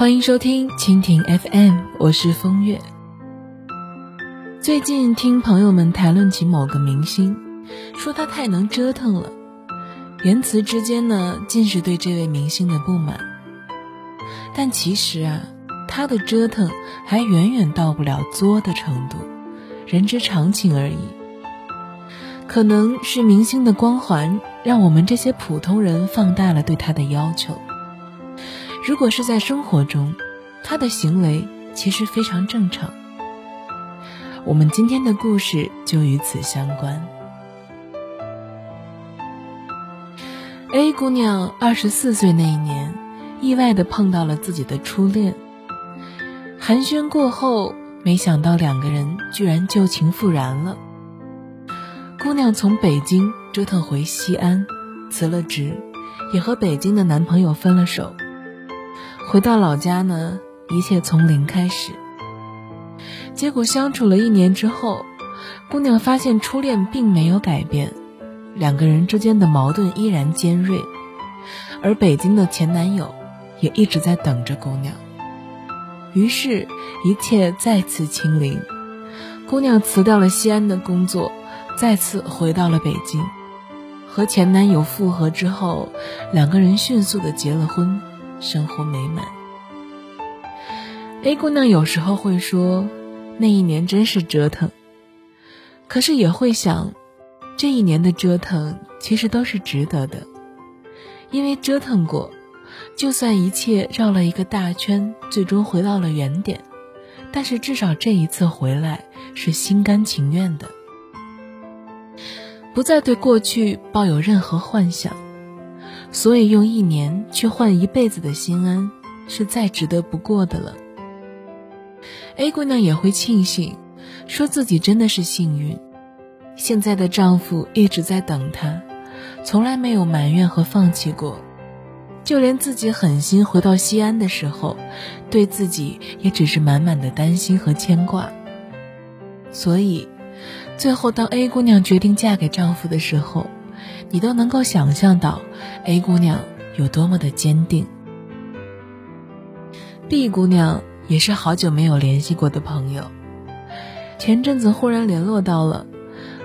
欢迎收听蜻蜓 FM，我是风月。最近听朋友们谈论起某个明星，说他太能折腾了，言辞之间呢，尽是对这位明星的不满。但其实啊，他的折腾还远远到不了作的程度，人之常情而已。可能是明星的光环，让我们这些普通人放大了对他的要求。如果是在生活中，他的行为其实非常正常。我们今天的故事就与此相关。A 姑娘二十四岁那一年，意外的碰到了自己的初恋。寒暄过后，没想到两个人居然旧情复燃了。姑娘从北京折腾回西安，辞了职，也和北京的男朋友分了手。回到老家呢，一切从零开始。结果相处了一年之后，姑娘发现初恋并没有改变，两个人之间的矛盾依然尖锐，而北京的前男友也一直在等着姑娘。于是，一切再次清零。姑娘辞掉了西安的工作，再次回到了北京，和前男友复合之后，两个人迅速的结了婚。生活美满。A 姑娘有时候会说，那一年真是折腾。可是也会想，这一年的折腾其实都是值得的，因为折腾过，就算一切绕了一个大圈，最终回到了原点，但是至少这一次回来是心甘情愿的，不再对过去抱有任何幻想。所以，用一年去换一辈子的心安，是再值得不过的了。A 姑娘也会庆幸，说自己真的是幸运，现在的丈夫一直在等她，从来没有埋怨和放弃过，就连自己狠心回到西安的时候，对自己也只是满满的担心和牵挂。所以，最后当 A 姑娘决定嫁给丈夫的时候。你都能够想象到，A 姑娘有多么的坚定。B 姑娘也是好久没有联系过的朋友，前阵子忽然联络到了，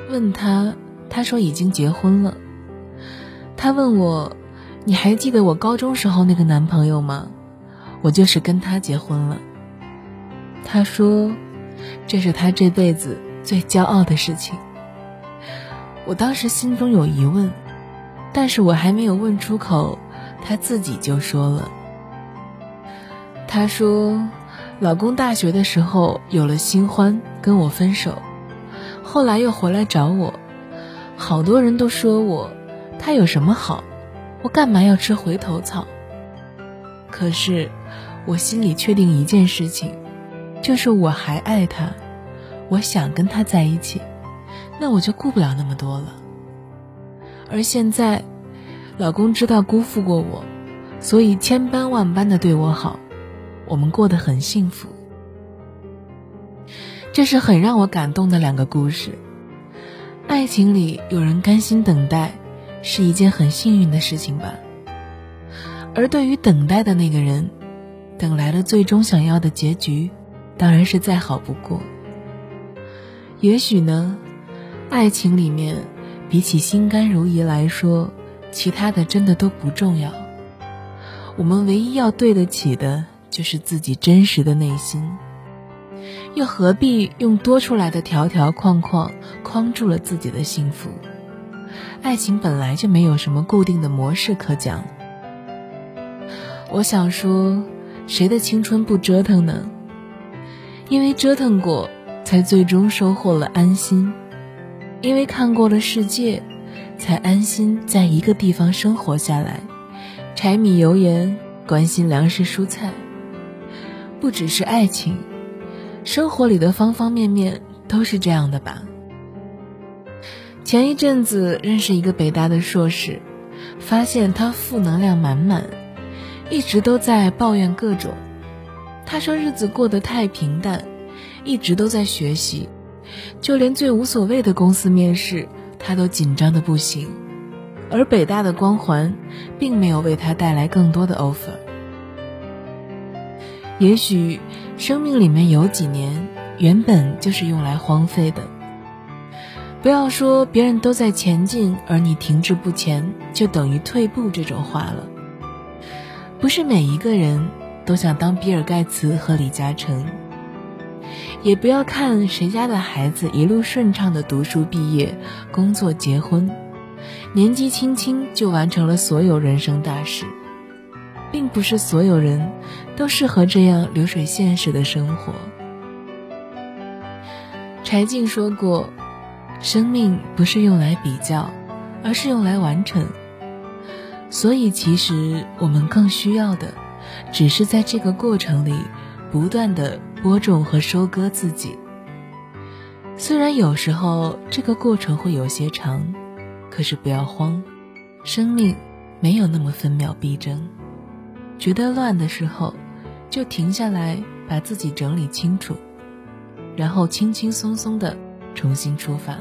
问她，她说已经结婚了。她问我，你还记得我高中时候那个男朋友吗？我就是跟他结婚了。她说，这是她这辈子最骄傲的事情。我当时心中有疑问，但是我还没有问出口，他自己就说了。他说，老公大学的时候有了新欢，跟我分手，后来又回来找我，好多人都说我，他有什么好，我干嘛要吃回头草？可是，我心里确定一件事情，就是我还爱他，我想跟他在一起。那我就顾不了那么多了。而现在，老公知道辜负过我，所以千般万般的对我好，我们过得很幸福。这是很让我感动的两个故事。爱情里有人甘心等待，是一件很幸运的事情吧。而对于等待的那个人，等来了最终想要的结局，当然是再好不过。也许呢。爱情里面，比起心甘如饴来说，其他的真的都不重要。我们唯一要对得起的，就是自己真实的内心。又何必用多出来的条条框框框住了自己的幸福？爱情本来就没有什么固定的模式可讲。我想说，谁的青春不折腾呢？因为折腾过，才最终收获了安心。因为看过了世界，才安心在一个地方生活下来，柴米油盐，关心粮食蔬菜。不只是爱情，生活里的方方面面都是这样的吧。前一阵子认识一个北大的硕士，发现他负能量满满，一直都在抱怨各种。他说日子过得太平淡，一直都在学习。就连最无所谓的公司面试，他都紧张的不行，而北大的光环，并没有为他带来更多的 offer。也许生命里面有几年原本就是用来荒废的。不要说别人都在前进，而你停滞不前，就等于退步这种话了。不是每一个人都想当比尔盖茨和李嘉诚，也不要看谁家的孩子一路顺畅的读书毕业、工作结婚，年纪轻轻就完成了所有人生大事，并不是所有人都适合这样流水线式的生活。柴静说过。生命不是用来比较，而是用来完成。所以，其实我们更需要的，只是在这个过程里，不断的播种和收割自己。虽然有时候这个过程会有些长，可是不要慌，生命没有那么分秒必争。觉得乱的时候，就停下来，把自己整理清楚，然后轻轻松松的重新出发。